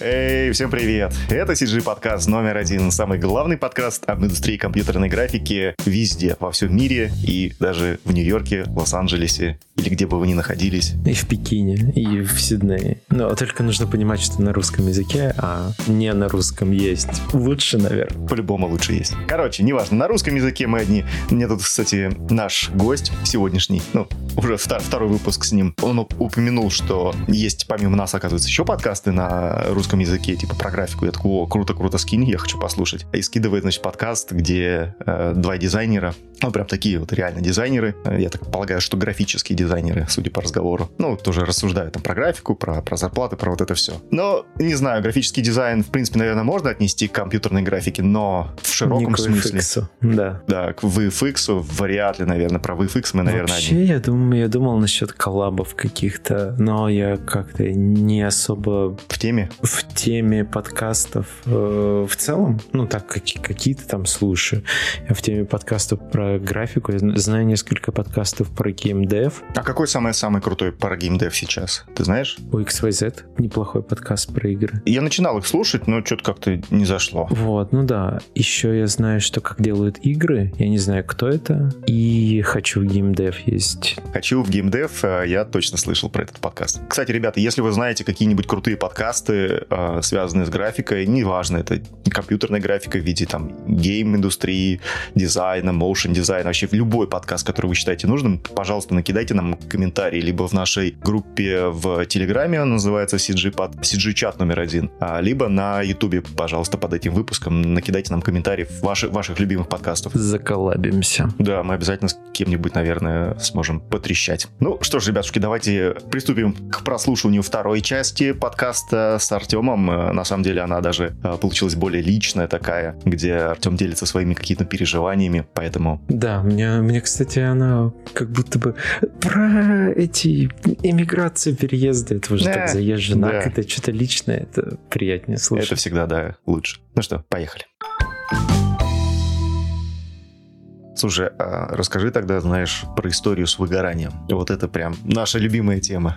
Hey. Эй, всем привет! Это CG подкаст номер один, самый главный подкаст об индустрии компьютерной графики везде, во всем мире и даже в Нью-Йорке, Лос-Анджелесе или где бы вы ни находились. И в Пекине, и в Сиднее. Но только нужно понимать, что на русском языке, а не на русском есть. Лучше, наверное. По-любому лучше есть. Короче, неважно, на русском языке мы одни. Мне тут, кстати, наш гость сегодняшний, ну, уже второй выпуск с ним, он упомянул, что есть помимо нас, оказывается, еще подкасты на русском языке, типа про графику. Я такой, о, круто, круто, скинь, я хочу послушать. И скидывает, значит, подкаст, где э, два дизайнера, ну, прям такие вот реально дизайнеры, я так полагаю, что графические дизайнеры, судя по разговору, ну, тоже рассуждают там про графику, про, про зарплаты, про вот это все. Но, не знаю, графический дизайн, в принципе, наверное, можно отнести к компьютерной графике, но в широком не к смысле. VFX, да. Да, к VFX вряд ли, наверное, про VFX мы, наверное, Вообще, одни. я думаю, я думал насчет коллабов каких-то, но я как-то не особо... В теме? В теме подкастов э, в целом, ну так, какие-то там слушаю. Я в теме подкастов про графику, я знаю несколько подкастов про геймдев. А какой самый-самый крутой про геймдев сейчас? Ты знаешь? У XYZ неплохой подкаст про игры. Я начинал их слушать, но что-то как-то не зашло. Вот, ну да. Еще я знаю, что как делают игры. Я не знаю, кто это. И «Хочу в геймдев» есть. «Хочу в геймдев» э, я точно слышал про этот подкаст. Кстати, ребята, если вы знаете какие-нибудь крутые подкасты, э, связанные с графикой, неважно, это компьютерная графика в виде там гейм-индустрии, дизайна, моушен дизайна, вообще любой подкаст, который вы считаете нужным, пожалуйста, накидайте нам комментарии либо в нашей группе в Телеграме, он называется CG, под, CG чат номер один, а, либо на Ютубе, пожалуйста, под этим выпуском накидайте нам комментарии ваших, ваших любимых подкастов. Заколабимся. Да, мы обязательно с кем-нибудь, наверное, сможем потрещать. Ну что ж, ребятушки, давайте приступим к прослушиванию второй части подкаста с Артемом на самом деле она даже э, получилась более личная такая, где Артем делится своими какими-то переживаниями, поэтому... Да, мне, мне, кстати, она как будто бы про эти эмиграции, переезды, это уже да, так заезжено, да. это что-то личное, это приятнее слушать. Это всегда, да, лучше. Ну что, поехали. Слушай, а расскажи тогда, знаешь, про историю с выгоранием. Вот это прям наша любимая тема.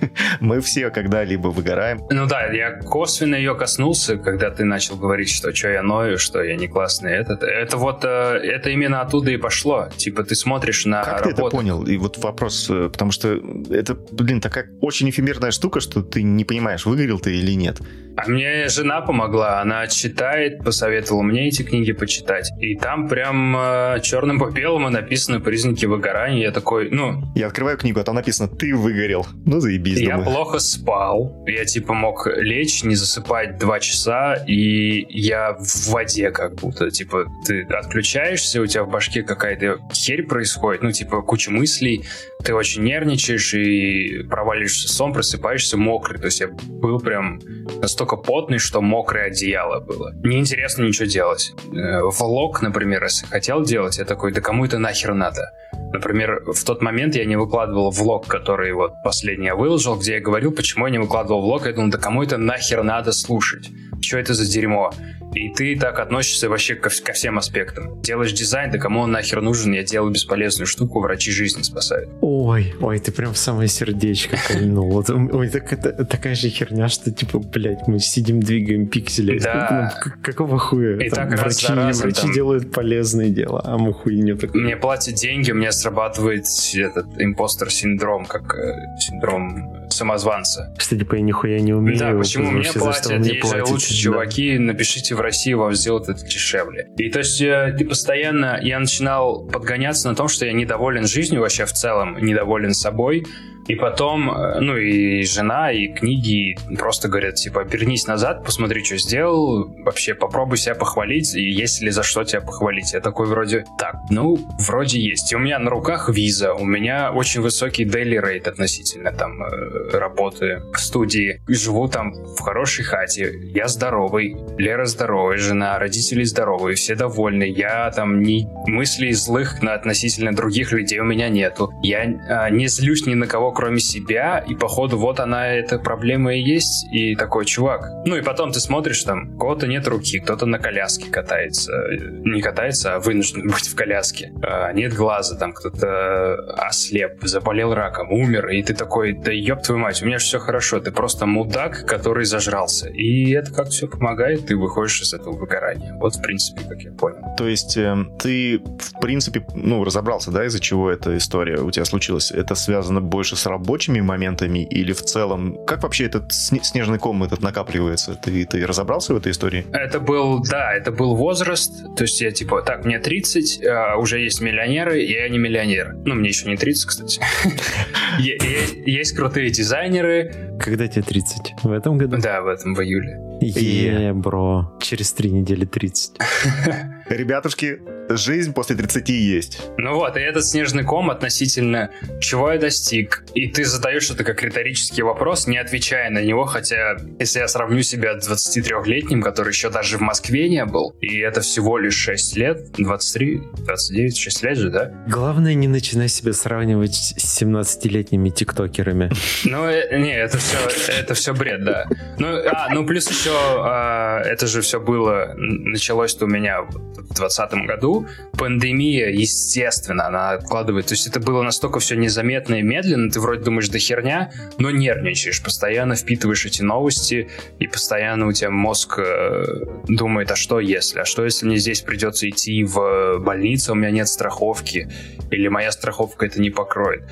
Мы все когда-либо выгораем. Ну да, я косвенно ее коснулся, когда ты начал говорить, что что я ною, что я не классный. Этот, это вот, э, это именно оттуда и пошло. Типа ты смотришь на Как работу. ты это понял? И вот вопрос, э, потому что это, блин, такая очень эфемерная штука, что ты не понимаешь, выгорел ты или нет. А мне жена помогла, она читает, посоветовала мне эти книги почитать. И там прям э, черным по белому написаны признаки выгорания. Я такой, ну... Я открываю книгу, а там написано «ты выгорел». Ну, заебись, Я думаю. плохо спал. Я, типа, мог лечь, не засыпать два часа, и я в воде как будто. Типа, ты отключаешься, у тебя в башке какая-то херь происходит, ну, типа, куча мыслей, ты очень нервничаешь и проваливаешься в сон, просыпаешься мокрый. То есть я был прям настолько потный, что мокрое одеяло было. Неинтересно ничего делать. Э, влог, например, если хотел делать, я такой, да кому это нахер надо? Например, в тот момент я не выкладывал влог, который вот последний я выложил, где я говорил, почему я не выкладывал влог. Я думал, да кому это нахер надо слушать? Что это за дерьмо? И ты так относишься вообще ко, ко всем аспектам. Делаешь дизайн, да кому он нахер нужен? Я делаю бесполезную штуку, врачи жизни спасают. Ой, ой, ты прям в самое сердечко кольнул. Ой, так это такая же херня, что типа, блядь, мы сидим, двигаем пиксели. Да. Какого хуя? И так врачи врачи делают полезные дела, а мы хуйню такую. Мне платят деньги, у меня срабатывает этот импостер-синдром, как э, синдром самозванца. Что типа я нихуя не умею. Да, почему мне платят? Есть же лучшие чуваки, напишите в России вам сделают это дешевле. И то есть э, ты постоянно, я начинал подгоняться на том, что я недоволен жизнью вообще в целом, недоволен собой, и потом, э, ну и жена, и книги просто говорят, типа, вернись назад, посмотри, что сделал, вообще попробуй себя похвалить, и есть ли за что тебя похвалить. Я такой вроде, так, ну, вроде есть. И у меня на руках виза, у меня очень высокий daily rate относительно там э, работы в студии. Живу там в хорошей хате, я здоровый, Лера здоровая, жена, родители здоровые, все довольны. Я там ни мыслей злых на относительно других людей у меня нету. Я а, не злюсь ни на кого, кроме себя, и походу вот она, эта проблема и есть, и такой чувак. Ну и потом ты смотришь там, у кого-то нет руки, кто-то на коляске катается. Не катается, а вынужден быть в коляске. А, нет глаза, там кто-то ослеп, заболел раком, умер, и ты такой, да ёб твою мать, у меня же все хорошо, ты просто мудак, который зажрался. И это как все помогает, ты выходишь из этого выгорания. Вот, в принципе, как я понял. То есть э, ты, в принципе, ну, разобрался, да, из-за чего эта история у тебя случилась? Это связано больше рабочими моментами или в целом? Как вообще этот снежный ком этот накапливается? Ты, ты разобрался в этой истории? Это был, да, это был возраст. То есть я типа, так, мне 30, а уже есть миллионеры, и я не миллионер. Ну, мне еще не 30, кстати. Есть крутые дизайнеры. Когда тебе 30? В этом году? Да, в этом, в июле. Е, бро. Через три недели 30. Ребятушки, жизнь после 30 есть. Ну вот, и этот снежный ком относительно чего я достиг. И ты задаешь это как риторический вопрос, не отвечая на него, хотя если я сравню себя с 23-летним, который еще даже в Москве не был, и это всего лишь 6 лет, 23, 29, 6 лет же, да? Главное, не начинай себя сравнивать с 17-летними тиктокерами. Ну, э, не, это все, это все бред, да. Ну, а, ну плюс еще, а, это же все было, началось-то у меня в 2020 году, пандемия, естественно, она откладывает. То есть это было настолько все незаметно и медленно, ты вроде думаешь, да херня, но нервничаешь, постоянно впитываешь эти новости, и постоянно у тебя мозг э, думает, а что если? А что если мне здесь придется идти в больницу, у меня нет страховки, или моя страховка это не покроет?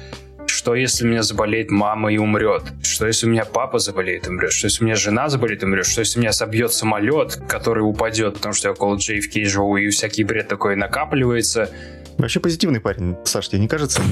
Что если у меня заболеет мама и умрет? Что если у меня папа заболеет и умрет? Что если у меня жена заболеет и умрет? Что если у меня собьет самолет, который упадет, потому что я около JFK живу, и всякий бред такой накапливается? Вообще позитивный парень, Саш, тебе не кажется?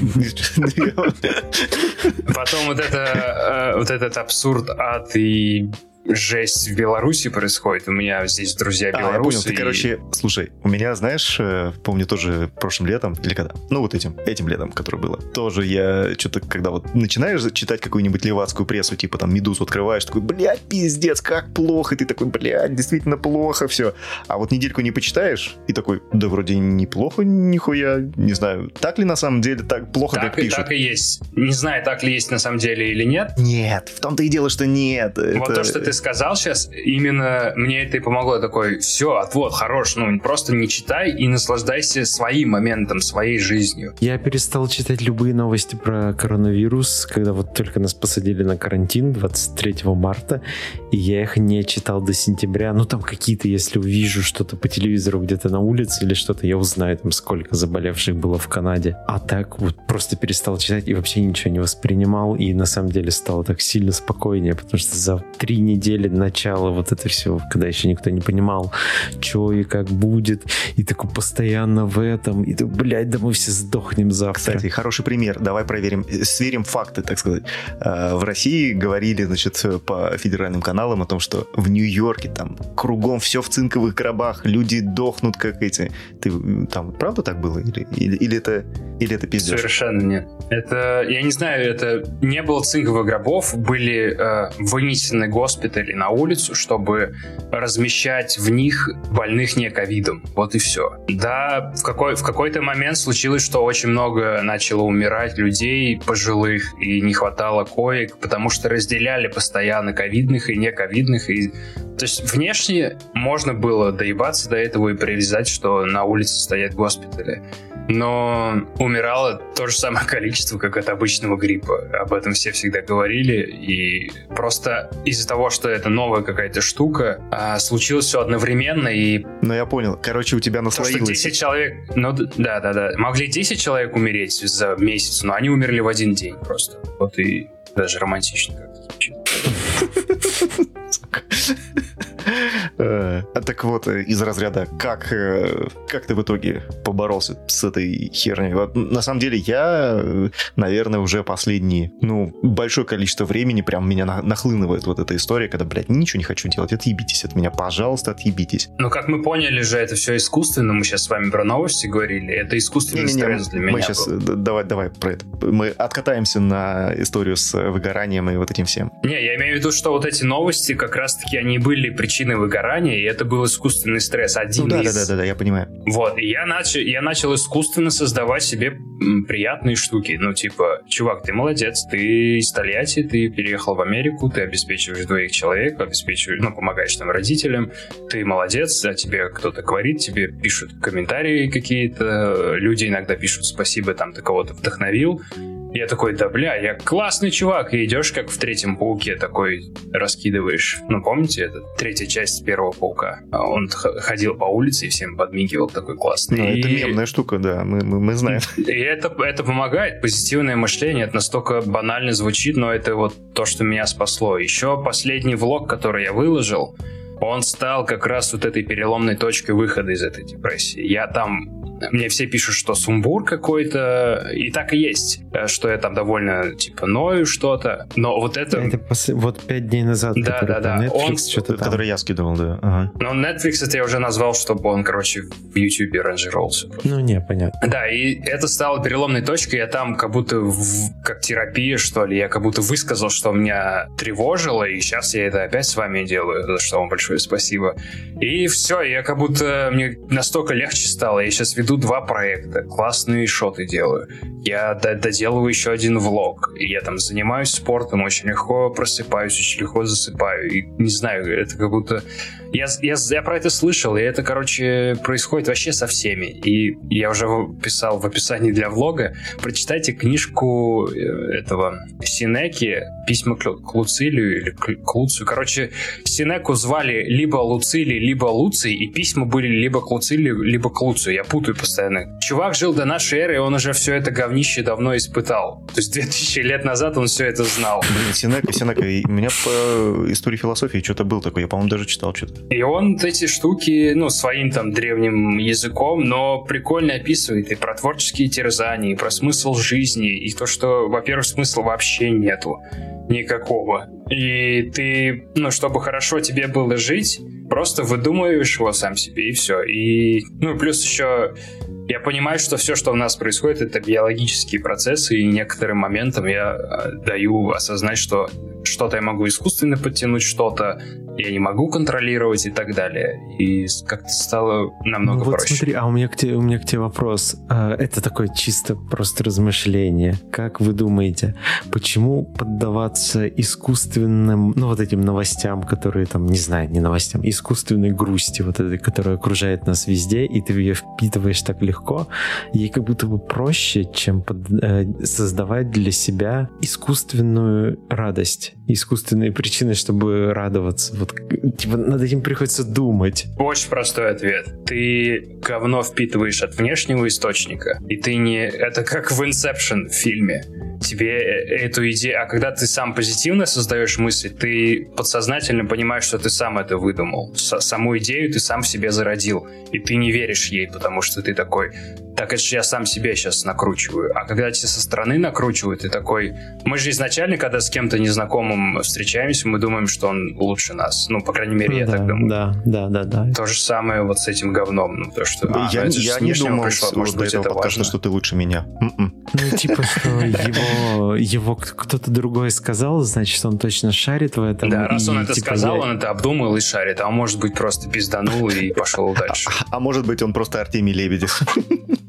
Потом вот это, э, вот этот абсурд ад и жесть в Беларуси происходит. У меня здесь друзья белорусы. А, я понял. Ты, и... короче, слушай, у меня, знаешь, э, помню тоже прошлым летом, или когда? Ну, вот этим, этим летом, которое было. Тоже я что-то, когда вот начинаешь читать какую-нибудь левацкую прессу, типа там Медузу открываешь, такой, блядь, пиздец, как плохо. И ты такой, блядь, действительно плохо все. А вот недельку не почитаешь, и такой, да вроде неплохо, нихуя, не знаю, так ли на самом деле так плохо, так как и, пишут? Так и есть. Не знаю, так ли есть на самом деле или нет. Нет, в том-то и дело, что нет. Вот это... то, что ты сказал сейчас, именно мне это и помогло. Такой, все, отвод, хорош, ну просто не читай и наслаждайся своим моментом, своей жизнью. Я перестал читать любые новости про коронавирус, когда вот только нас посадили на карантин 23 марта, и я их не читал до сентября. Ну там какие-то, если увижу что-то по телевизору где-то на улице или что-то, я узнаю там сколько заболевших было в Канаде. А так вот просто перестал читать и вообще ничего не воспринимал, и на самом деле стало так сильно спокойнее, потому что за три недели начала вот это все, когда еще никто не понимал, что и как будет, и такой постоянно в этом, и ты, блядь, да мы все сдохнем завтра. Кстати, хороший пример, давай проверим, сверим факты, так сказать. А, в России говорили, значит, по федеральным каналам о том, что в Нью-Йорке там кругом все в цинковых гробах, люди дохнут, как эти. Ты там правда так было? Или, или, или это, или это пиздец? Совершенно нет. Это, я не знаю, это не было цинковых гробов, были э, вынесены госпитали на улицу, чтобы размещать в них больных не ковидом. Вот и все. Да, в, какой, в какой-то момент случилось, что очень много начало умирать людей пожилых, и не хватало коек, потому что разделяли постоянно ковидных и не ковидных, и то есть внешне можно было доебаться до этого и привязать, что на улице стоят госпитали но умирало то же самое количество, как от обычного гриппа. Об этом все всегда говорили, и просто из-за того, что это новая какая-то штука, а, случилось все одновременно, и... Ну, я понял. Короче, у тебя наслоилось. То, что 10 человек... Ну, да-да-да. Могли 10 человек умереть за месяц, но они умерли в один день просто. Вот и даже романтично как-то звучит. Так вот, э, из разряда, как, э, как ты в итоге поборолся с этой херней? Вот, на самом деле, я, наверное, уже последние, ну, большое количество времени прям меня нахлынывает вот эта история, когда, блядь, ничего не хочу делать, отъебитесь от меня, пожалуйста, отъебитесь. Ну, как мы поняли же, это все искусственно, мы сейчас с вами про новости говорили, это искусственный не, не, не, стресс для меня Мы сейчас, был. давай, давай про это. Мы откатаемся на историю с выгоранием и вот этим всем. Не, я имею в виду, что вот эти новости как раз-таки они были причиной выгорания, и это было искусственный стресс. Один ну, да, из... да, да, да, я понимаю. Вот, и я начал, я начал искусственно создавать себе приятные штуки. Ну, типа, чувак, ты молодец, ты из Тольятти, ты переехал в Америку, ты обеспечиваешь двоих человек, обеспечиваешь, ну, помогаешь там родителям, ты молодец, а тебе кто-то говорит, тебе пишут комментарии какие-то, люди иногда пишут спасибо, там, ты кого-то вдохновил, я такой, да бля, я классный чувак. И идешь, как в третьем пауке, такой раскидываешь. Ну, помните, это третья часть первого паука. А он ходил по улице и всем подмигивал, такой классный. Ну, и... это мемная штука, да, мы, мы, мы знаем. И это, это помогает. Позитивное мышление, это настолько банально звучит, но это вот то, что меня спасло. Еще последний влог, который я выложил, он стал как раз вот этой переломной точкой выхода из этой депрессии. Я там мне все пишут, что сумбур какой-то, и так и есть, э, что я там довольно, типа, ною что-то, но вот это... Это пос... вот пять дней назад, да, да, да. Netflix, он... что-то там. Который я скидывал, да. Ага. Но Netflix это я уже назвал, чтобы он, короче, в YouTube ранжировался. Ну, не, понятно. Да, и это стало переломной точкой, я там как будто в... как терапия, что ли, я как будто высказал, что меня тревожило, и сейчас я это опять с вами делаю, за что вам большое спасибо. И все, я как будто, мне настолько легче стало, я сейчас веду два проекта, классные шоты делаю. Я доделываю еще один влог. Я там занимаюсь спортом, очень легко просыпаюсь, очень легко засыпаю. И не знаю, это как будто я, я, я про это слышал, и это, короче, происходит вообще со всеми. И я уже писал в описании для влога. Прочитайте книжку э, этого Синеки «Письма к Луцилию» или к Луцию. Короче, Синеку звали либо Луцилий, либо Луций, и письма были либо к Луцилию, либо к Луцию. Я путаю постоянно. Чувак жил до нашей эры, и он уже все это говнище давно испытал. То есть 2000 лет назад он все это знал. Блин, Синека, Синека. У меня по истории философии что-то был такой. Я, по-моему, даже читал что-то. И он эти штуки, ну, своим там древним языком, но прикольно описывает и про творческие терзания, и про смысл жизни, и то, что, во-первых, смысла вообще нету никакого. И ты, ну, чтобы хорошо тебе было жить, просто выдумываешь его сам себе, и все. И, ну, плюс еще я понимаю, что все, что у нас происходит, это биологические процессы, и некоторым моментом я э, даю осознать, что что-то я могу искусственно подтянуть, что-то я не могу контролировать и так далее. И как-то стало намного ну, вот проще. Смотри, а у меня к тебе, у меня к тебе вопрос. А, это такое чисто просто размышление. Как вы думаете, почему поддаваться искусственным, ну вот этим новостям, которые там, не знаю, не новостям, искусственной грусти, вот этой, которая окружает нас везде, и ты ее впитываешь так легко, ей как будто бы проще, чем под, э, создавать для себя искусственную радость, искусственные причины, чтобы радоваться. Вот типа, над этим приходится думать. Очень простой ответ. Ты говно впитываешь от внешнего источника, и ты не... Это как в Inception фильме. Тебе э, эту идею... А когда ты сам позитивно создаешь мысли, ты подсознательно понимаешь, что ты сам это выдумал. С саму идею ты сам в себе зародил. И ты не веришь ей, потому что ты такой так это же я сам себе сейчас накручиваю. А когда тебе со стороны накручивают, ты такой... Мы же изначально, когда с кем-то незнакомым встречаемся, мы думаем, что он лучше нас. Ну, по крайней мере, ну, я да, так думаю. Да, да, да, да. То же самое вот с этим говном. Ну, то, что... А, я ну, я не думал пришло, может быть, это подкаста, что ты лучше меня. М-м. Ну, типа, что его, его кто-то другой сказал, значит, он точно шарит в этом. Да, раз он это типа, сказал, он это обдумал и шарит. А может быть, просто пизданул и пошел дальше. А, а может быть, он просто Артемий Лебедев.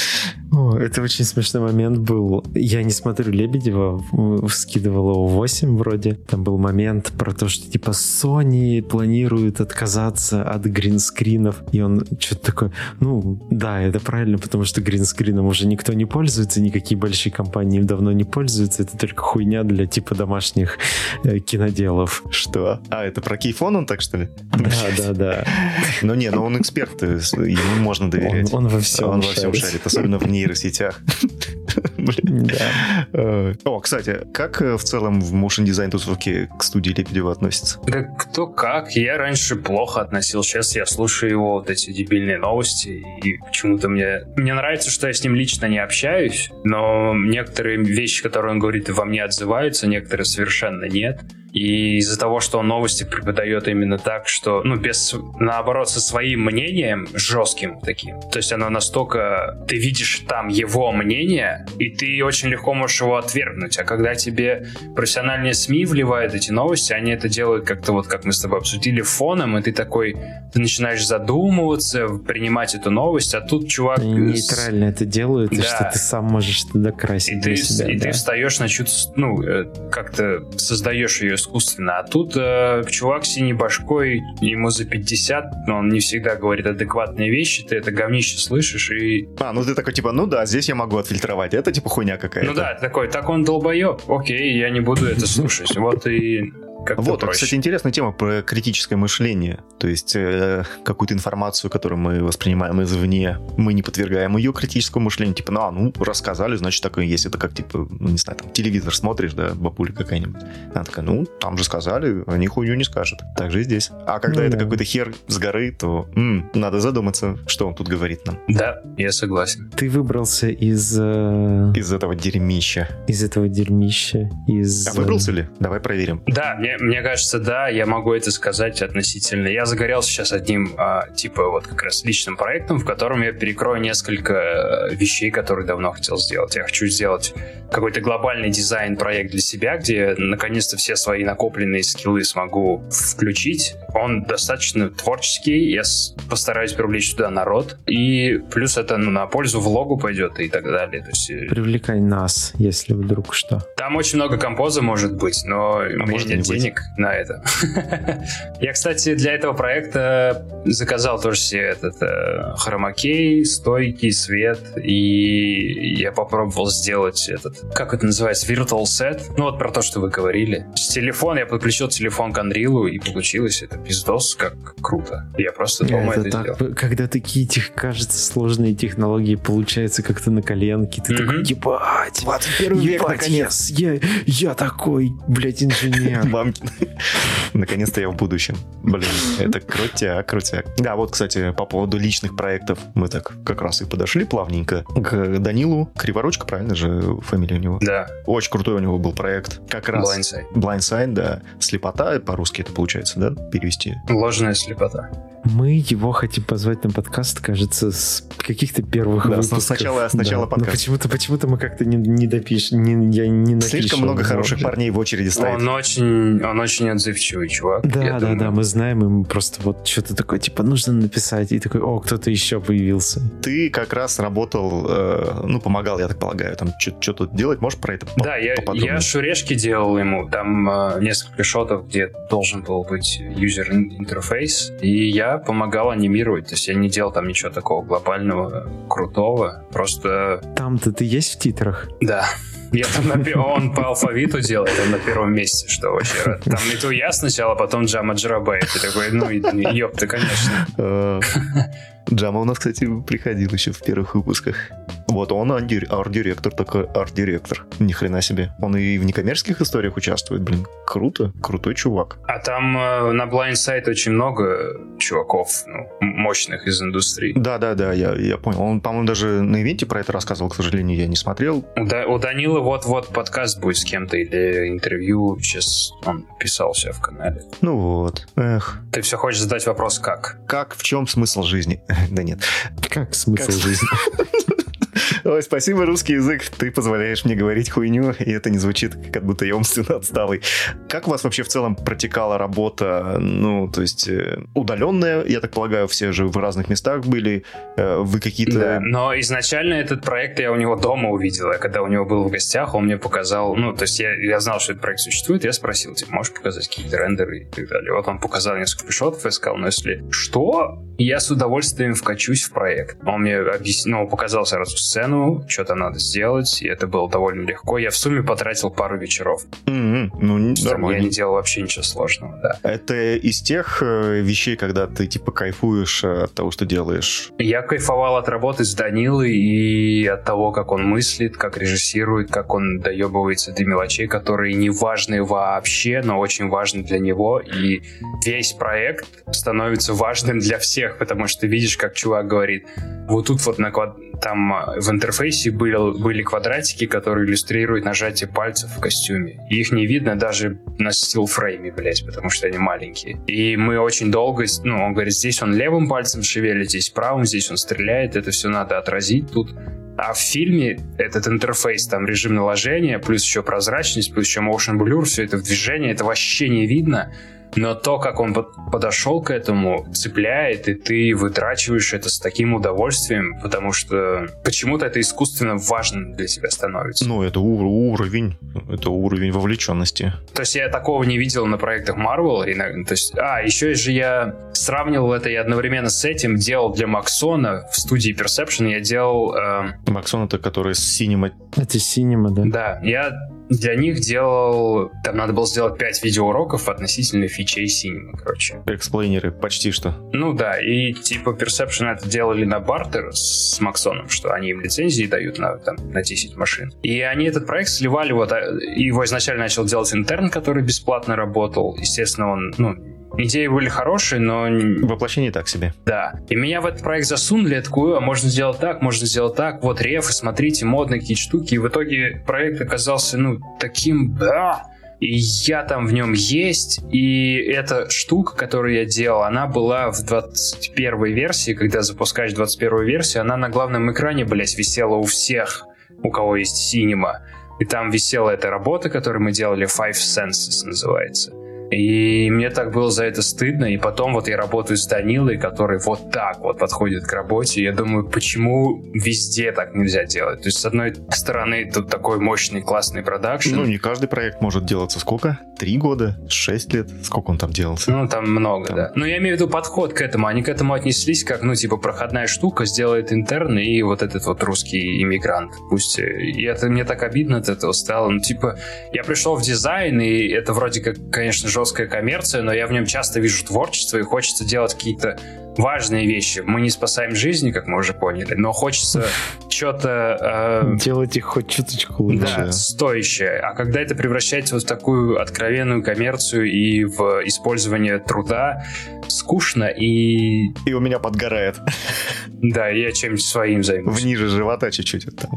О, это очень смешной момент был. Я не смотрю Лебедева, скидывал его 8 вроде. Там был момент про то, что типа Sony планирует отказаться от гринскринов. И он что-то такое, ну да, это правильно, потому что гринскрином уже никто не пользуется, никакие большие компании им давно не пользуются. Это только хуйня для типа домашних э, киноделов. Что? А, это про кейфон он так что ли? Да, да, да. Ну не, ну он эксперт, ему можно доверять. Он, он во всем Он во всем шарит, особенно в нейросетях. Э, о, кстати, как э, в целом в motion дизайн тусовке к студии Лебедева относится? Да кто как. Я раньше плохо относился. Сейчас я слушаю его вот эти дебильные новости, и почему-то мне... Мне нравится, что я с ним лично не общаюсь, но некоторые вещи, которые он говорит, во мне отзываются, некоторые совершенно нет. И из-за того, что он новости преподает именно так, что, ну, без, наоборот, со своим мнением жестким таким. То есть оно настолько... Ты видишь там его мнение, и ты очень легко можешь его отвергнуть. А когда тебе профессиональные СМИ вливают эти новости, они это делают как-то вот, как мы с тобой обсудили, фоном, и ты такой... Ты начинаешь задумываться, принимать эту новость, а тут чувак... Они нейтрально это делают, да. и что ты сам можешь туда красить и ты, себя, И да. ты встаешь на чуть... Ну, э, как-то создаешь ее искусственно. А тут э, чувак синей башкой, ему за 50, но он не всегда говорит адекватные вещи, ты это говнище слышишь и... А, ну ты такой, типа, ну да, здесь я могу отфильтровать, это типа хуйня какая-то. Ну да, такой, так он долбоеб, окей, я не буду это слушать. Вот и вот, проще. кстати, интересная тема про критическое мышление. То есть э, какую-то информацию, которую мы воспринимаем извне, мы не подвергаем ее критическому мышлению. Типа, ну, а, ну, рассказали, значит, так и есть. Это как, типа, ну, не знаю, там, телевизор смотришь, да, бабуля какая-нибудь. Она такая, ну, там же сказали, они хуйню не скажут. Так же и здесь. А когда ну, это да. какой-то хер с горы, то м, надо задуматься, что он тут говорит нам. Да, я согласен. Ты выбрался из... Э... Из этого дерьмища. Из этого дерьмища. Из... А выбрался ли? Давай проверим. Да, мне мне, кажется, да, я могу это сказать относительно. Я загорелся сейчас одним, а, типа, вот как раз личным проектом, в котором я перекрою несколько э, вещей, которые давно хотел сделать. Я хочу сделать какой-то глобальный дизайн-проект для себя, где наконец-то все свои накопленные скиллы смогу включить. Он достаточно творческий, я постараюсь привлечь туда народ, и плюс это ну, на пользу влогу пойдет и так далее. То есть... Э, Привлекай нас, если вдруг что. Там очень много композа может быть, но а у меня нет денег быть. на это. Я, кстати, для этого проекта заказал тоже себе этот э, хромакей, стойкий свет, и я попробовал сделать этот, как это называется, virtual set. Ну вот про то, что вы говорили. С телефона я подключил телефон к Unreal, и получилось это пиздос, как круто. Я просто дома это, это так, сделал. Когда такие, кажется, сложные технологии получаются как-то на коленке, ты mm-hmm. такой, ебать, 21 век, наконец, я, я такой, блядь, инженер. Мамкин. Наконец-то я в будущем. Блин, это крутяк, крутяк. Да, вот, кстати, по поводу личных проектов мы так как раз и подошли плавненько к Данилу. Криворучка, правильно же фамилия у него? Да. Очень крутой у него был проект. Как раз. Blindside. Blindside, да. Слепота, по-русски это получается, да, перевести? Ложная слепота. Мы его хотим позвать на подкаст, кажется, с каких-то первых да, выпусков. Сначала, сначала да. подкаст. Но почему-то, почему-то мы как-то не, не допишем, не, я не напишу. Слишком много хороших парней в очереди стоит. Он очень, он очень отзывчивый чувак. Да, да, думаю. да, мы знаем, и мы просто вот что-то такое, типа, нужно написать, и такой, о, кто-то еще появился. Ты как раз работал, э, ну, помогал, я так полагаю, там, что тут делать, можешь про это Да, я, я шурешки делал ему, там э, несколько шотов, где должен был быть юзер интерфейс, и я помогал анимировать. То есть я не делал там ничего такого глобального, крутого. Просто... Там-то ты есть в титрах? Да. Я там на, он по алфавиту делает, он на первом месте, что вообще рад. Там и то я сначала, потом Джама Джарабай. Ты такой, ну, ёпта, конечно. Джама у нас, кстати, приходил еще в первых выпусках. Вот он арт-директор, такой арт-директор. Ни хрена себе. Он и в некоммерческих историях участвует, блин. Круто, крутой чувак. А там э, на Blindside очень много чуваков ну, мощных из индустрии. Да-да-да, я, я понял. Он, по-моему, даже на ивенте про это рассказывал, к сожалению, я не смотрел. Да, у Данила вот-вот подкаст будет с кем-то или интервью. Сейчас он писал себя в канале. Ну вот, эх. Ты все хочешь задать вопрос как? Как, в чем смысл жизни? да нет. Как смысл жизни? Ой, спасибо, русский язык. Ты позволяешь мне говорить хуйню, и это не звучит, как будто я умственно отсталый. Как у вас вообще в целом протекала работа? Ну, то есть э, удаленная, я так полагаю, все же в разных местах были. Э, вы какие-то... Да, но изначально этот проект я у него дома увидел. Я когда у него был в гостях, он мне показал... Ну, то есть я, я знал, что этот проект существует, я спросил, типа, можешь показать какие-то рендеры и так далее. Вот он показал несколько шотов и сказал, ну, если что, я с удовольствием вкачусь в проект. Он мне объяснил, ну, показал сразу сцену, что-то надо сделать, и это было довольно легко. Я в сумме потратил пару вечеров. Mm-hmm. Ну, нормально. Я не делал вообще ничего сложного, да. Это из тех э, вещей, когда ты, типа, кайфуешь э, от того, что делаешь? Я кайфовал от работы с Данилой и от того, как он мыслит, как режиссирует, как он доебывается до мелочей, которые не важны вообще, но очень важны для него, и весь проект становится важным для всех потому что видишь, как чувак говорит, вот тут вот на квад... там а, в интерфейсе были, были квадратики, которые иллюстрируют нажатие пальцев в костюме. И их не видно даже на стилфрейме, блядь, потому что они маленькие. И мы очень долго, ну, он говорит, здесь он левым пальцем шевелит, здесь правым, здесь он стреляет, это все надо отразить тут. А в фильме этот интерфейс, там режим наложения, плюс еще прозрачность, плюс еще motion blur, все это в движении, это вообще не видно но то, как он подошел к этому, цепляет, и ты вытрачиваешь это с таким удовольствием, потому что почему-то это искусственно важным для тебя становится. Ну, это уровень, это уровень вовлеченности. То есть я такого не видел на проектах Marvel. То есть, а, еще же я сравнивал это и одновременно с этим делал для Максона в студии Perception. Я делал... Э... Максон это который с Cinema. Это Cinema, да? Да, я для них делал... Там надо было сделать 5 видеоуроков относительно фичей Cinema, короче. Эксплейнеры, почти что. Ну да, и типа Perception это делали на бартер с Максоном, что они им лицензии дают на, там, на 10 машин. И они этот проект сливали, вот, а, его изначально начал делать интерн, который бесплатно работал. Естественно, он, ну, Идеи были хорошие, но... Воплощение так себе. Да. И меня в этот проект засунули, я такой, а можно сделать так, можно сделать так, вот рефы, смотрите, модные какие штуки. И в итоге проект оказался, ну, таким... Да, и я там в нем есть, и эта штука, которую я делал, она была в 21 версии, когда запускаешь 21 версию, она на главном экране, блядь, висела у всех, у кого есть Cinema. И там висела эта работа, которую мы делали, Five Senses называется. И мне так было за это стыдно. И потом вот я работаю с Данилой, который вот так вот подходит к работе. Я думаю, почему везде так нельзя делать? То есть, с одной стороны, тут такой мощный, классный продакшн. Ну, не каждый проект может делаться сколько? Три года? Шесть лет? Сколько он там делался? Ну, там много, там. да. Но я имею в виду подход к этому. Они к этому отнеслись как, ну, типа, проходная штука, сделает интерн и вот этот вот русский иммигрант. Пусть... И это мне так обидно от этого стало. Ну, типа, я пришел в дизайн, и это вроде как, конечно, жесткая коммерция, но я в нем часто вижу творчество, и хочется делать какие-то важные вещи. Мы не спасаем жизни, как мы уже поняли, но хочется что-то... Э, Делать их хоть чуточку лучше. Да, стоящее. А когда это превращается вот в такую откровенную коммерцию и в использование труда, скучно и... И у меня подгорает. Да, я чем-нибудь своим займусь. Вниже живота чуть-чуть. Там.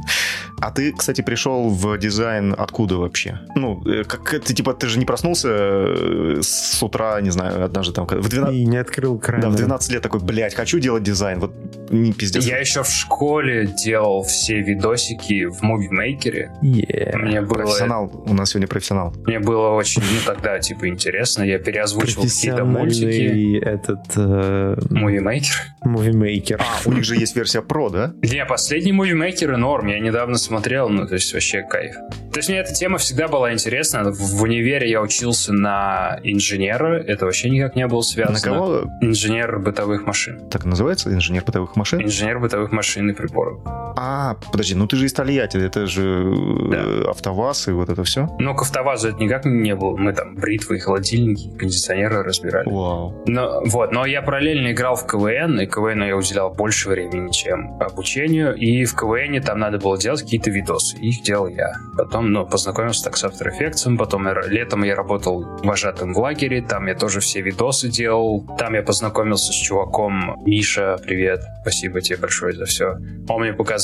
А ты, кстати, пришел в дизайн откуда вообще? Ну, э, как ты типа, ты же не проснулся э, с утра, не знаю, однажды там... В 12... И не открыл кран. Да, в 12 лет такой, блядь, хочу делать дизайн. Вот не пиздец. Я еще в школе делал все видосики в Movie Maker. Yeah. Мне было... Профессионал. У нас сегодня профессионал. Мне было очень, ну, тогда, типа, интересно. Я переозвучивал какие-то мультики. этот... Э... Movie Maker? Movie Maker. А, них же есть версия Pro, да? Не, последний Maker норм. Я недавно смотрел, ну, то есть вообще кайф. То есть мне эта тема всегда была интересна. В универе я учился на инженера. Это вообще никак не было связано. На кого? Инженер бытовых машин. Так называется? Инженер бытовых машин? Инженер бытовых машин и приборов. А, подожди, ну ты же из Тольятти, это же да. Э, АвтоВАЗ и вот это все? Ну, к АвтоВАЗу это никак не было. Мы там бритвы, холодильники, кондиционеры разбирали. Вау. Но, вот, но я параллельно играл в КВН, и КВН я уделял больше времени, чем обучению, и в КВН там надо было делать какие-то видосы. Их делал я. Потом, ну, познакомился так с After Effects, потом летом я работал вожатым в лагере, там я тоже все видосы делал, там я познакомился с чуваком Миша, привет, спасибо тебе большое за все. Он мне показал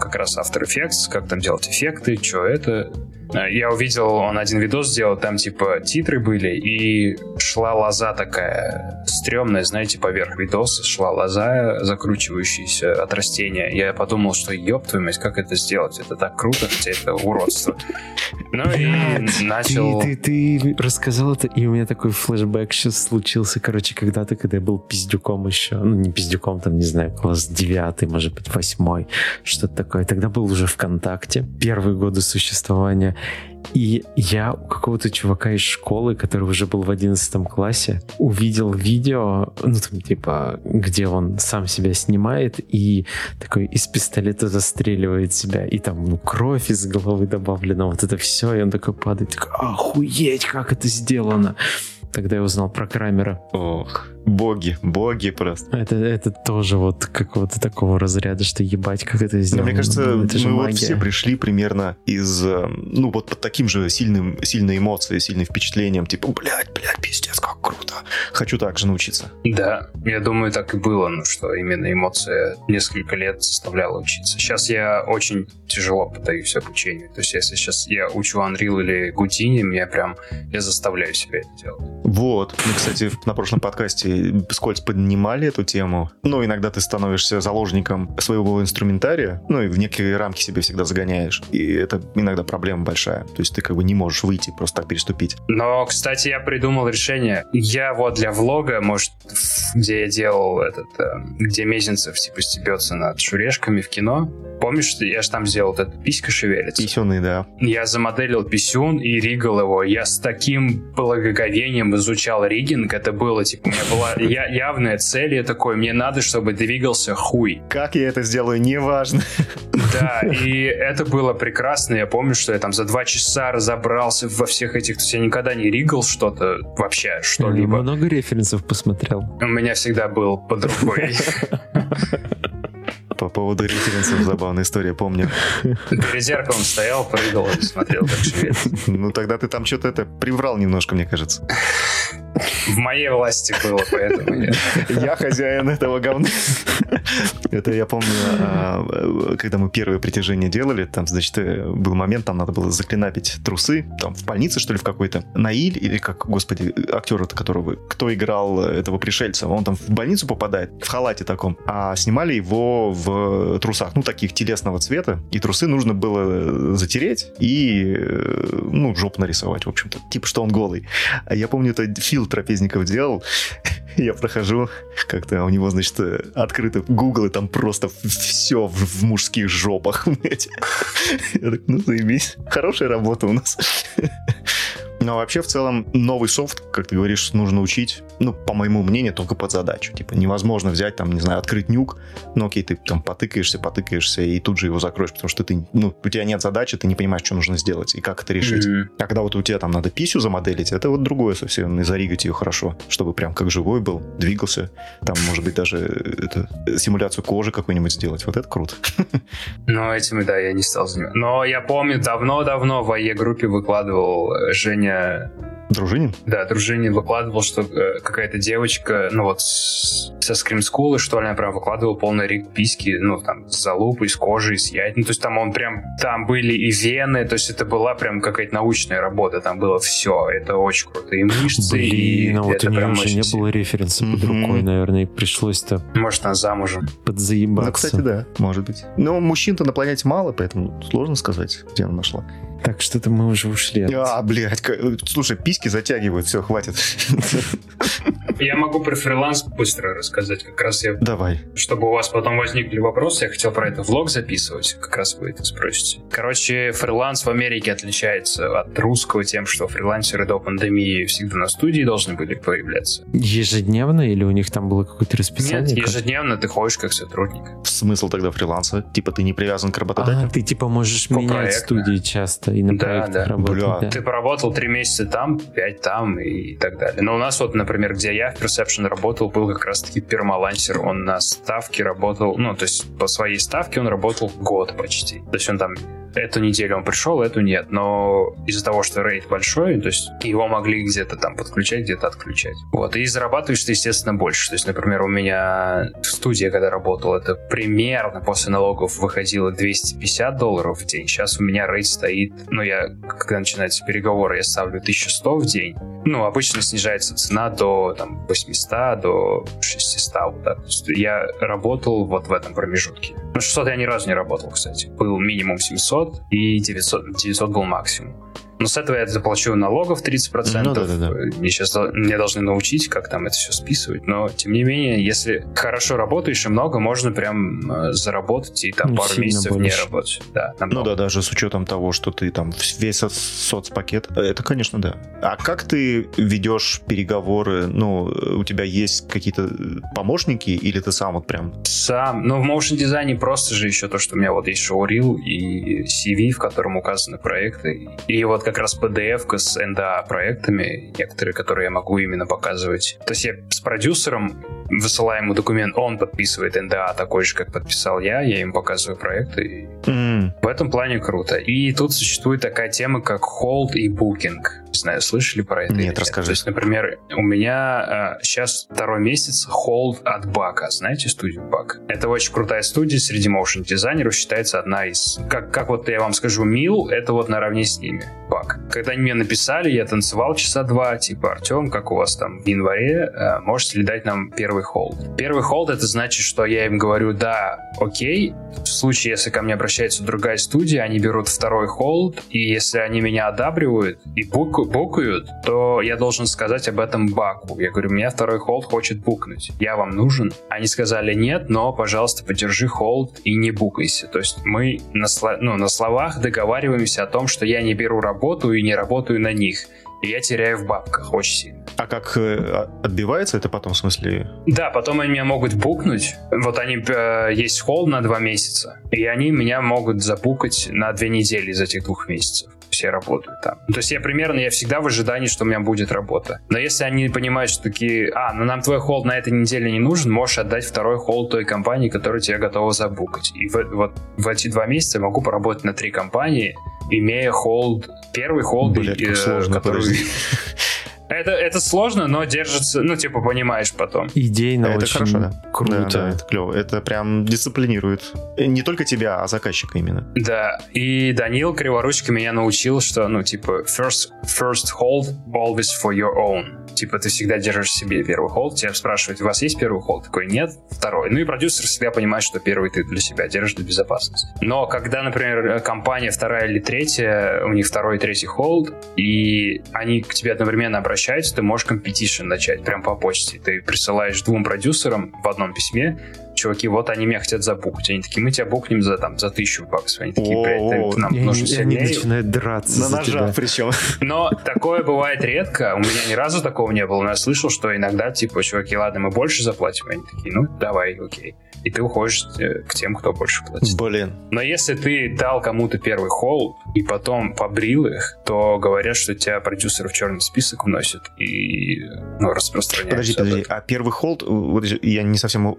как раз After Effects, как там делать эффекты, что это. Я увидел, он один видос сделал, там типа титры были, и шла лоза такая стрёмная, знаете, поверх видоса шла лоза, закручивающаяся от растения. Я подумал, что ёб твою мать, как это сделать? Это так круто, хотя это уродство. Ну и начал... Ты, ты, ты рассказал это, и у меня такой флешбэк сейчас случился, короче, когда-то, когда я был пиздюком еще, ну не пиздюком, там, не знаю, класс девятый, может быть, восьмой, что-то такое. Тогда был уже ВКонтакте, первые годы существования. И я у какого-то чувака из школы, который уже был в одиннадцатом классе, увидел видео, ну там типа, где он сам себя снимает и такой из пистолета застреливает себя, и там ну, кровь из головы добавлена, вот это все, и он такой падает, такой, охуеть, как это сделано. Тогда я узнал про Крамера. Ох, боги, боги просто. Это, это тоже вот какого-то такого разряда, что ебать, как это Но сделано. мне кажется, Ну, это же мы вот магия. все пришли примерно из, э, ну, вот под таким же сильным, сильной эмоцией, сильным впечатлением, типа, блядь, блядь, пиздец, как круто. Хочу так же научиться. Да, я думаю, так и было, ну что именно эмоция несколько лет заставляла учиться. Сейчас я очень тяжело поддаюсь обучению. То есть если сейчас я учу Unreal или Houdini, меня прям, я заставляю себя это делать. Вот. Мы, кстати, на прошлом подкасте скользь поднимали эту тему. Ну, иногда ты становишься заложником своего инструментария, ну, и в некие рамки себе всегда загоняешь. И это иногда проблема большая. То есть ты как бы не можешь выйти, просто так переступить. Но, кстати, я придумал решение. Я вот для влога, может, где я делал этот, э, где Мезенцев типа стебется над шурешками в кино. Помнишь, я же там сделал вот этот писька шевелится? Писюны, да. Я замоделил писюн и ригал его. Я с таким благоговением изучал ригинг. Это было, типа, у меня была я- явная цель. Я такой, мне надо, чтобы двигался хуй. Как я это сделаю, неважно. Да, и это было прекрасно. Я помню, что я там за два часа разобрался во всех этих... То есть я никогда не ригал что-то вообще, что-либо. Много референсов посмотрел. У меня всегда был под рукой. По поводу референсов забавная история, помню. Перед зеркалом стоял, прыгал и смотрел, как шевелится. Ну, тогда ты там что-то это приврал немножко, мне кажется. В моей власти было, поэтому я... Я хозяин этого говна. Это я помню, а, когда мы первое притяжение делали, там, значит, э, был момент, там надо было заклинапить трусы, там, в больнице, что ли, в какой-то. Наиль, или как, господи, актер которого, кто играл этого пришельца, он там в больницу попадает, в халате таком, а снимали его в трусах, ну, таких телесного цвета, и трусы нужно было затереть и, э, ну, жопу нарисовать, в общем-то, типа, что он голый. А я помню, это Фил Трапезников делал, я прохожу, как-то у него, значит, э, открыто Google, и там просто все в, в мужских жопах. Я так, ну заебись. Хорошая работа у нас. Но вообще, в целом, новый софт, как ты говоришь, нужно учить, ну, по моему мнению, только под задачу. Типа, невозможно взять, там, не знаю, открыть нюк, ну, окей, ты там потыкаешься, потыкаешься, и тут же его закроешь, потому что ты, ну, у тебя нет задачи, ты не понимаешь, что нужно сделать и как это решить. А когда вот у тебя там надо писю замоделить, это вот другое совсем, и заригать ее хорошо, чтобы прям как живой был, двигался. Там, может быть, даже э, это, симуляцию кожи какую-нибудь сделать. Вот это круто. Но этим, да, я не стал заниматься. Но я помню, давно-давно в АЕ-группе выкладывал э, Женя Дружинин? Да, Дружинин выкладывал, что э, какая-то девочка, ну вот, с- со School, что ли, она прям выкладывала полный рик письки, ну, там, с залупой, с кожей, с яйцами. Ну, то есть там он прям, там были и вены, то есть это была прям какая-то научная работа, там было все. Это очень круто. И мышцы, и Блин, а вот это у нее прям уже не сильно. было референса под Мгм. рукой, наверное, и пришлось-то Может, она замужем. подзаебаться. Ну, кстати, да, может быть. Но мужчин-то на планете мало, поэтому сложно сказать, где она нашла. Так, что-то мы уже ушли. от- А, блядь, слушай, письки затягивают, все, хватит. Я могу про фриланс быстро рассказать. Как раз я, Давай. чтобы у вас потом возникли вопросы, я хотел про это влог записывать. Как раз вы это спросите. Короче, фриланс в Америке отличается от русского тем, что фрилансеры до пандемии всегда на студии должны были появляться. Ежедневно или у них там было какое-то расписание? Нет, ежедневно ты ходишь как сотрудник. Смысл тогда фриланса? Типа ты не привязан к А, работодателю? ты типа можешь менять студии часто и на Да, проектах да. работать. Бля. да. Ты поработал три месяца там, пять там и так далее. Но у нас вот, например, где я в Perception работал, был как раз-таки пермалансер. Он на ставке работал, ну, то есть по своей ставке он работал год почти. То есть он там эту неделю он пришел, эту нет. Но из-за того, что рейд большой, то есть его могли где-то там подключать, где-то отключать. Вот. И зарабатываешь ты, естественно, больше. То есть, например, у меня студия, когда работал, это примерно после налогов выходило 250 долларов в день. Сейчас у меня рейд стоит, ну, я, когда начинаются переговоры, я ставлю 1100 в день. Ну, обычно снижается цена до там, 800, до 600, вот так. Я работал вот в этом промежутке. Ну, 600 я ни разу не работал, кстати. Был минимум 700, и 900, 900 был максимум. Но с этого я заплачу налогов 30%. Ну да-да-да. Мне сейчас меня должны научить, как там это все списывать. Но, тем не менее, если хорошо работаешь и много, можно прям э, заработать и там Ну, пару месяцев не больше. работать. Да, Ну намного. да, даже с учетом того, что ты там весь со- соцпакет, это, конечно, да. А как ты ведешь переговоры? Ну, у тебя есть какие-то помощники или ты сам вот прям... Сам, ну, в моушен дизайне просто же еще то, что у меня вот есть шоурил и CV, в котором указаны проекты. И вот как раз PDF с NDA проектами, некоторые, которые я могу именно показывать. То есть я с продюсером высылаю ему документ, он подписывает NDA такой же, как подписал я, я им показываю проекты. И М, в этом плане круто. И тут существует такая тема, как hold и booking. Знаю, слышали про это? Нет, расскажи. То есть, например, у меня сейчас второй месяц hold от Бака. Знаете студию Бак? Это очень крутая студия среди моушен дизайнеров, считается одна из... Как, как вот я вам скажу, Мил, это вот наравне с ними. Бак. Когда они мне написали, я танцевал часа два, типа, Артем, как у вас там в январе, э, можете ли дать нам первый холд? Первый холд это значит, что я им говорю, да, окей, в случае, если ко мне обращается другая студия, они берут второй холд, и если они меня одабривают и буку- букают, то я должен сказать об этом Баку. Я говорю, меня второй холд хочет букнуть. Я вам нужен? Они сказали нет, но, пожалуйста, подержи холд и не букайся. То есть мы на, сло- ну, на словах договариваемся о том, что я не беру работу и не работаю на них. И я теряю в бабках очень сильно. А как э, а- отбивается это потом, в смысле? Да, потом они меня могут букнуть. Вот они э, есть холл на два месяца, и они меня могут забукать на две недели из этих двух месяцев. Все работают там. То есть я примерно, я всегда в ожидании, что у меня будет работа. Но если они понимают, что такие, а, ну нам твой холд на этой неделе не нужен, можешь отдать второй холд той компании, которая тебя готова забукать. И в, вот в эти два месяца я могу поработать на три компании, имея холд, первый холд, Блядь, как э, который... Это, это сложно, но держится, ну, типа, понимаешь потом. Идейно Это очень хорошо, да. круто. Да, да, это клево. Это прям дисциплинирует. Э, Не только тебя, а заказчика именно. Да, и Данил Криворучка меня научил, что, ну, типа, first, first hold always for your own. Типа, ты всегда держишь себе первый холд, тебя спрашивают, у вас есть первый холд? Такой, нет, второй. Ну и продюсер всегда понимает, что первый ты для себя держишь для безопасности. Но когда, например, компания вторая или третья, у них второй и третий холд, и они к тебе одновременно обращаются, ты можешь competition начать прям по почте. Ты присылаешь двум продюсерам в одном письме, чуваки, вот они меня хотят забукать. Они такие, мы тебя букнем за, там, за тысячу баксов. Они такие, блядь, нам И нужен и они сильнее. начинают драться На за ножа тебя. причем. Но такое бывает редко. У меня ни разу такого не было. Но я слышал, что иногда, типа, чуваки, ладно, мы больше заплатим. Они такие, ну, давай, окей. И ты уходишь э, к тем, кто больше платит. Блин. Но если ты дал кому-то первый холл и потом побрил их, то говорят, что тебя продюсеры в черный список вносят и ну, распространяют. Подожди, подожди. А первый hold, вот я не совсем...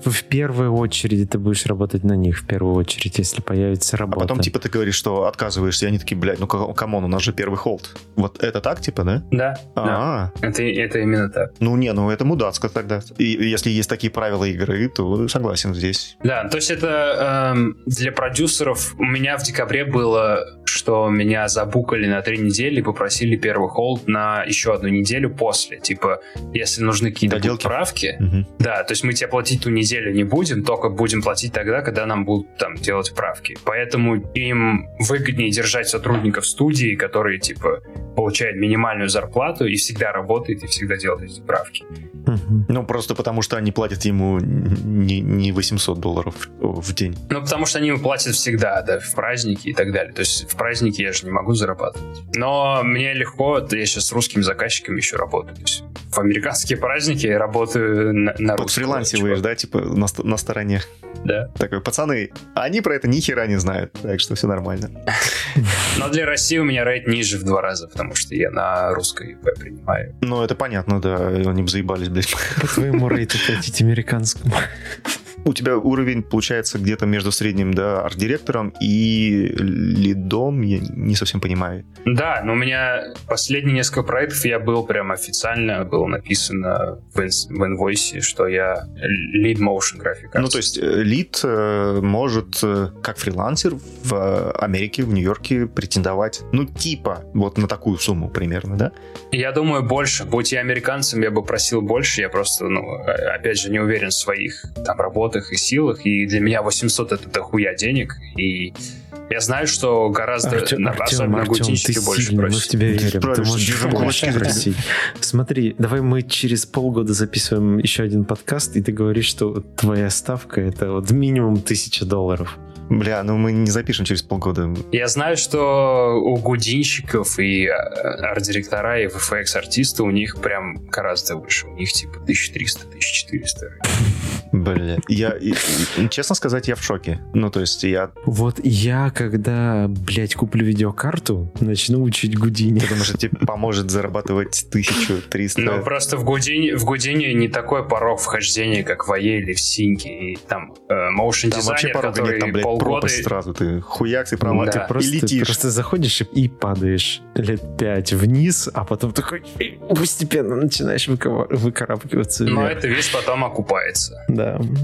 типа в первую очередь ты будешь работать на них, в первую очередь, если появится А работа. потом, типа, ты говоришь, что отказываешься, и они такие, блядь, ну ка- come on, у нас же первый hold. Вот это так, типа, да? Да, да. А, Это, это именно так. ну не, ну это мудацко тогда. И если есть такие правила игры, то согласен здесь. Да, то есть это эм, для продюсеров. У меня в декабре было, что меня забукали на три недели и попросили первый hold на еще одну неделю после. Типа, если нужны какие-то будут Доделки. правки, Мгм. да, то есть мы тебе платить ту неделю не будем, только будем платить тогда, когда нам будут там делать правки. Поэтому им выгоднее держать сотрудников студии, которые типа получают минимальную зарплату и всегда работает и всегда делает эти правки. Ну, просто потому что они платят ему не, не 800 долларов в день. Ну, потому что они ему платят всегда, да, в праздники и так далее. То есть в праздники я же не могу зарабатывать. Но мне легко, это я сейчас с русскими заказчиками еще работаю. То есть в американские праздники я работаю на, на русского фрилансиваешь, да, типа на, на стороне. Да. Такой, пацаны, они про это ни хера не знают, так что все нормально. Но для России у меня рейд ниже в два раза, потому что я на русской ИП принимаю. Ну, это понятно, да, они бы заебались, блядь. По твоему рейту платить американскому. У тебя уровень получается где-то между средним, да, арт-директором и лидом, я не совсем понимаю. Да, но у меня последние несколько проектов я был прям официально, было написано в, в инвойсе, что я lead motion график. Ну, то есть э, лид э, может э, как фрилансер в Америке, в Нью-Йорке претендовать, ну, типа, вот на такую сумму примерно, да? Я думаю, больше. Будь я американцем, я бы просил больше. Я просто, ну, опять же, не уверен в своих там работах и силах. И для меня 800 это дохуя денег. И я знаю, что гораздо, Артем, на- Артем, особенно Артем, ты больше сильный, мы в тебя Ты верим. Ты справишься, можешь больше просить. Смотри, давай мы через полгода записываем еще один подкаст, и ты говоришь, что твоя ставка это вот минимум тысяча долларов. Бля, ну мы не запишем через полгода. Я знаю, что у гудинщиков и э, арт-директора и VFX-артисты у них прям гораздо выше. У них типа 1300-1400. Бля, я, и- и- честно сказать, я в шоке. Ну, то есть я... Вот я, когда, блядь, куплю видеокарту, начну учить Гудини. Думаешь, это тебе поможет зарабатывать 1300? Ну, просто в Гудине, в Гудине не такой порог вхождения, как в АЕ или в Синьке. И там э, motion Там вообще порога который нет, там, блядь, полгода... пропасть сразу. Ты хуяк, ты права, Да. ты Просто, и летишь. просто заходишь и падаешь лет пять вниз, а потом такой и постепенно начинаешь выкарабкиваться Но вверх. это, видишь, потом окупается. Да,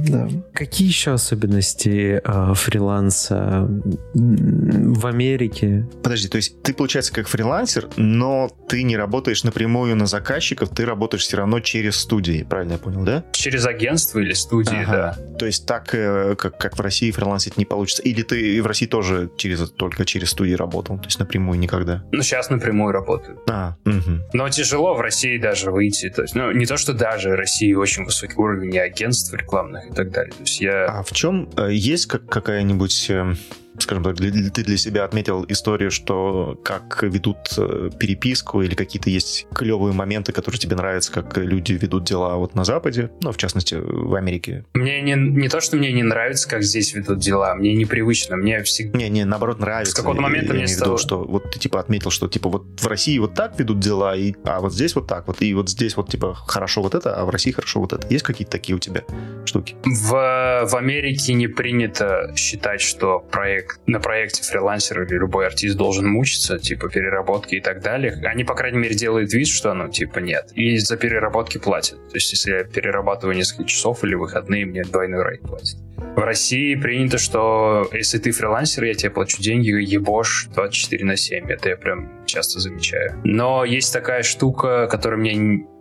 да. Какие еще особенности э, фриланса в Америке? Подожди, то есть ты, получается, как фрилансер, но ты не работаешь напрямую на заказчиков, ты работаешь все равно через студии, правильно я понял, да? Через агентство или студии, Ага. да. То есть так, э, как, как в России фрилансить не получится? Или ты и в России тоже через, только через студии работал? То есть напрямую никогда? Ну, сейчас напрямую работаю. А, мгм. Но тяжело в России даже выйти. То есть, ну, не то, что даже в России очень высокий уровень агентств рекламных и так далее. То есть я... А в чем э, есть как, какая-нибудь, э, скажем так, для- ты для себя отметил историю, что как ведут э, переписку или какие-то есть клевые моменты, которые тебе нравятся, как люди ведут дела вот на Западе, ну, в частности, в Америке? Мне не, не то, что мне не нравится, как здесь ведут дела. Мне непривычно. Мне всегда... Не, не, наоборот, нравится. С какого-то Я- момента я мне в стало- виду, что вот ты типа отметил, что типа вот в России вот так ведут дела, и, а вот здесь вот так вот, и вот здесь вот типа хорошо вот это, а в России хорошо вот это. Есть какие-то такие у тебя штуки? В, в Америке не принято считать, что проект, на проекте фрилансер или любой артист должен мучиться, типа переработки и так далее. Они, по крайней мере, делают вид, что ну, типа нет. И за переработки платят. То есть, если я перерабатываю несколько часов или выходные, мне двойной рейд платят. В России принято, что если ты фрилансер, я тебе плачу деньги, ебошь 24 на 7. Это я прям часто замечаю. Но есть такая штука, которая мне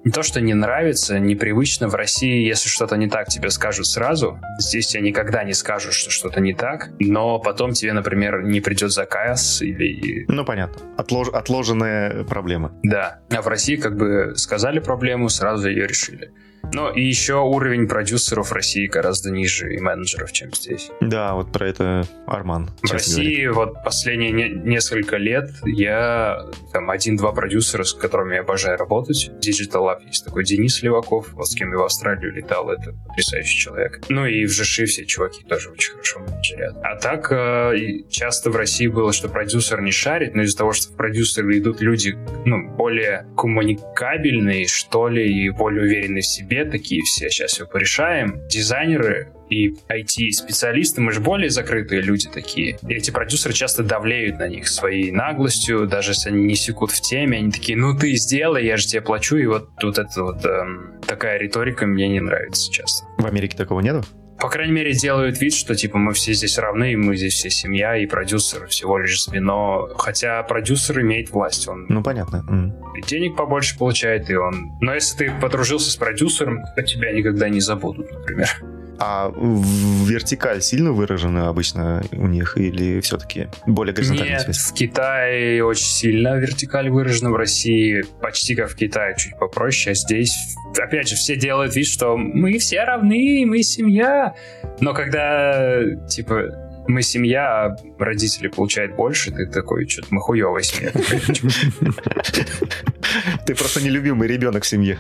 не то, что не нравится, непривычно. В России, если что-то не так, тебе скажут сразу. Здесь тебе никогда не скажут, что что-то не так. Но потом тебе, например, не придет заказ или... Ну, понятно. Отлож- отложенная проблема. Да. А в России как бы сказали проблему, сразу ее решили. Ну и еще уровень продюсеров в России гораздо ниже и менеджеров, чем здесь. Да, вот про это Арман В часто говорит. России вот последние не- несколько лет я там один-два продюсера, с которыми я обожаю работать. Digital Lab есть такой Денис Леваков, вот с кем я в Австралию летал, это потрясающий человек. Ну и в ЖШ все чуваки тоже очень хорошо менеджерят. А так э, часто в России было, что продюсер не шарит, но из-за того, что в продюсеры идут люди ну, более коммуникабельные, что ли, и более уверенные в себе, такие все, сейчас все порешаем. Дизайнеры и IT-специалисты, мы же более закрытые люди такие. И эти продюсеры часто давлеют на них своей наглостью, даже если они не секут в теме, они такие, ну ты сделай, я же тебе плачу, и вот, вот эта вот эм, такая риторика мне не нравится часто. В Америке такого нету? По крайней мере, делают вид, что типа мы все здесь равны, и мы здесь все семья, и продюсер всего лишь звено. Хотя продюсер имеет власть, он Ну, понятно. М. и денег побольше получает, и он... Но если ты подружился с продюсером, то тебя никогда не забудут, например. А вертикаль сильно выражена обычно у них или все-таки более горизонтальная Нет, связь? в Китае очень сильно вертикаль выражена, в России почти как в Китае, чуть попроще, а здесь, опять же, все делают вид, что мы все равны, мы семья. Но когда, типа, мы семья, а родители получают больше, ты такой, что-то мы хуевая семья. Ты просто нелюбимый ребенок в семье.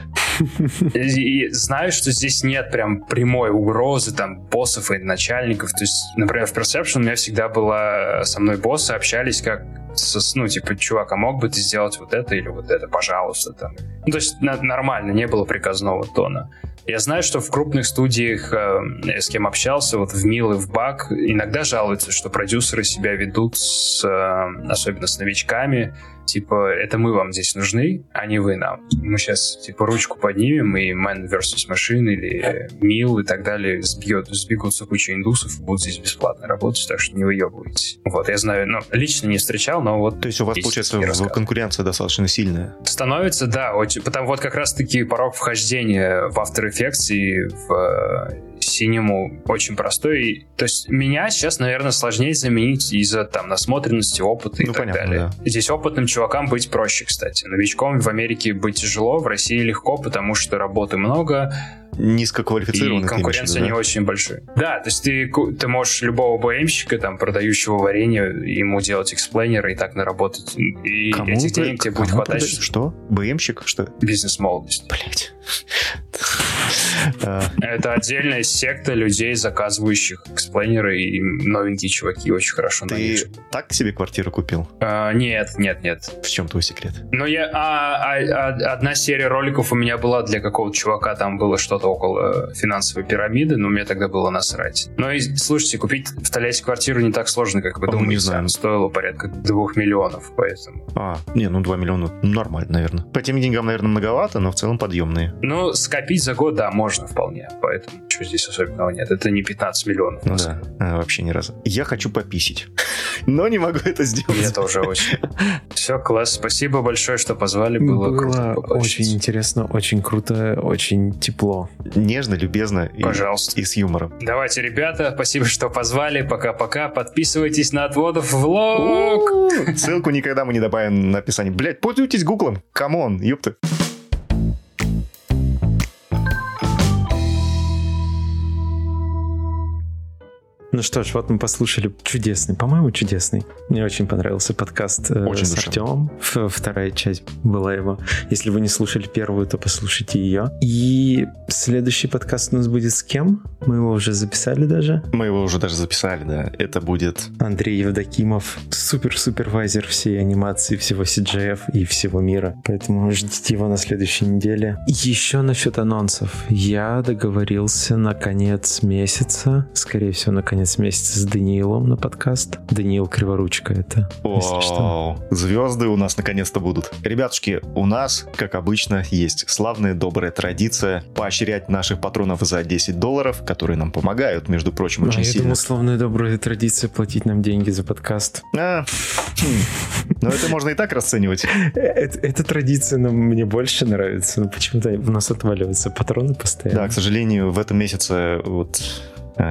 И знаю, что здесь нет прям прямой угрозы там боссов и начальников. То есть, например, в Perception у меня всегда было со мной боссы общались как со, ну, типа, чувак, а мог бы ты сделать вот это или вот это, пожалуйста, там. Ну, то есть нормально, не было приказного тона. Я знаю, что в крупных студиях, э, с кем общался, вот в Мил и в Бак, иногда жалуются, что продюсеры себя ведут, с, э, особенно с новичками, типа, это мы вам здесь нужны, а не вы нам. Мы сейчас, типа, ручку поднимем, и Man vs. Machine или Мил и так далее сбьет, сбегутся куча индусов и будут здесь бесплатно работать, так что не выебывайтесь. Вот, я знаю, ну, лично не встречал, но вот То есть у вас, получается, конкуренция достаточно сильная. Становится, да, очень, потому вот как раз-таки порог вхождения в After Effects и в э, синему очень простой. То есть меня сейчас, наверное, сложнее заменить из-за там насмотренности, опыта и Ну, так понятно, далее. Здесь опытным чувакам быть проще, кстати. Новичком в Америке быть тяжело, в России легко, потому что работы много, Низкоквалифицированный. и ты конкуренция виду, не да? очень большая. Да, то есть ты, ты можешь любого БМщика, там, продающего варенье, ему делать эксплейнеры и так наработать. И Кому этих ты- денег тебе будет хватать, продаешь? Что? БМщик? Что? бизнес-молодость. Блять. А. Это отдельная секта людей, заказывающих эксплейнеры и новенькие чуваки очень хорошо Ты так себе квартиру купил? А, нет, нет, нет. В чем твой секрет? Ну, я... А, а, одна серия роликов у меня была для какого-то чувака, там было что-то около финансовой пирамиды, но мне тогда было насрать. Но, и, слушайте, купить в Тольятти квартиру не так сложно, как вы думаете. Не знаю. Стоило порядка двух миллионов, поэтому... А, не, ну 2 миллиона нормально, наверное. По тем деньгам, наверное, многовато, но в целом подъемные. Ну, скопить за год, да, можно вполне. Поэтому что здесь особенного нет. Это не 15 миллионов. Ну да, а, вообще ни разу. Я хочу пописить, но не могу это сделать. Я тоже очень. Все, класс. Спасибо большое, что позвали. Было, Было круто очень интересно, очень круто, очень тепло. Нежно, любезно. Пожалуйста. И, и с юмором. Давайте, ребята, спасибо, что позвали. Пока-пока. Подписывайтесь на отводов влог. Ссылку никогда мы не добавим на описание. Блять, пользуйтесь гуглом. Come on, ёпта. Ну что ж, вот мы послушали чудесный, по-моему, чудесный. Мне очень понравился подкаст э, очень с Артемом. Вторая часть была его. Если вы не слушали первую, то послушайте ее. И следующий подкаст у нас будет с кем? Мы его уже записали даже. Мы его уже даже записали, да. Это будет... Андрей Евдокимов, супер-супервайзер всей анимации, всего CGF и всего мира. Поэтому ждите его на следующей неделе. Еще насчет анонсов. Я договорился на конец месяца, скорее всего, на конец конец месяца с Даниилом на подкаст. Даниил Криворучка это, если что. Звезды у нас наконец-то будут. Ребятушки, у нас, как обычно, есть славная добрая традиция поощрять наших патронов за 10 долларов, которые нам помогают, между прочим, очень а сильно. Я думал, славная добрая традиция платить нам деньги за подкаст. А, хм. Но это можно и так расценивать. Эта традиция мне больше нравится, но почему-то у нас отваливаются патроны постоянно. Да, к сожалению, в этом месяце вот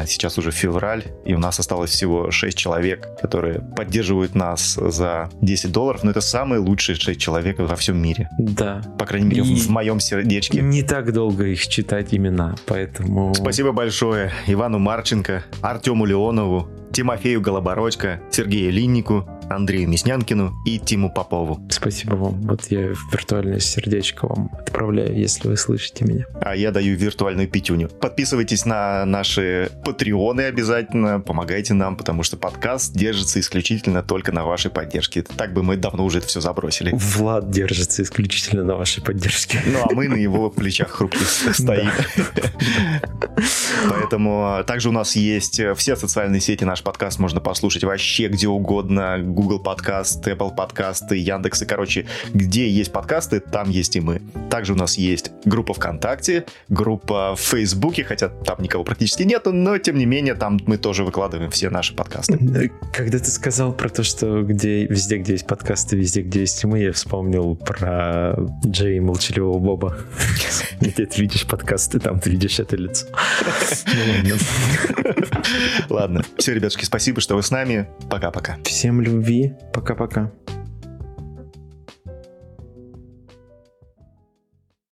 сейчас уже февраль, и у нас осталось всего 6 человек, которые поддерживают нас за 10 долларов, но это самые лучшие 6 человек во всем мире. Да. По крайней мере, и в моем сердечке. Не так долго их читать имена, поэтому... Спасибо большое Ивану Марченко, Артему Леонову, Тимофею Голобородько, Сергею Линнику, Андрею Мяснянкину и Тиму Попову. Спасибо вам. Вот я виртуальное сердечко вам отправляю, если вы слышите меня. А я даю виртуальную пятюню. Подписывайтесь на наши патреоны обязательно, помогайте нам, потому что подкаст держится исключительно только на вашей поддержке. Так бы мы давно уже это все забросили. Влад держится исключительно на вашей поддержке. Ну, а мы на его плечах хрупких стоим. Поэтому а, также у нас есть все социальные сети, наш подкаст можно послушать вообще где угодно, Google подкасты, Apple подкасты, Яндексы, короче, где есть подкасты, там есть и мы. Также у нас есть группа ВКонтакте, группа в Фейсбуке, хотя там никого практически нету, но тем не менее там мы тоже выкладываем все наши подкасты. Когда ты сказал про то, что где, везде, где есть подкасты, везде, где есть мы, я вспомнил про Джей Молчаливого Боба. Где ты видишь подкасты, там ты видишь это лицо. Ладно. Все, ребятушки, спасибо, что вы с нами. Пока-пока. Всем любви любви. Пока-пока.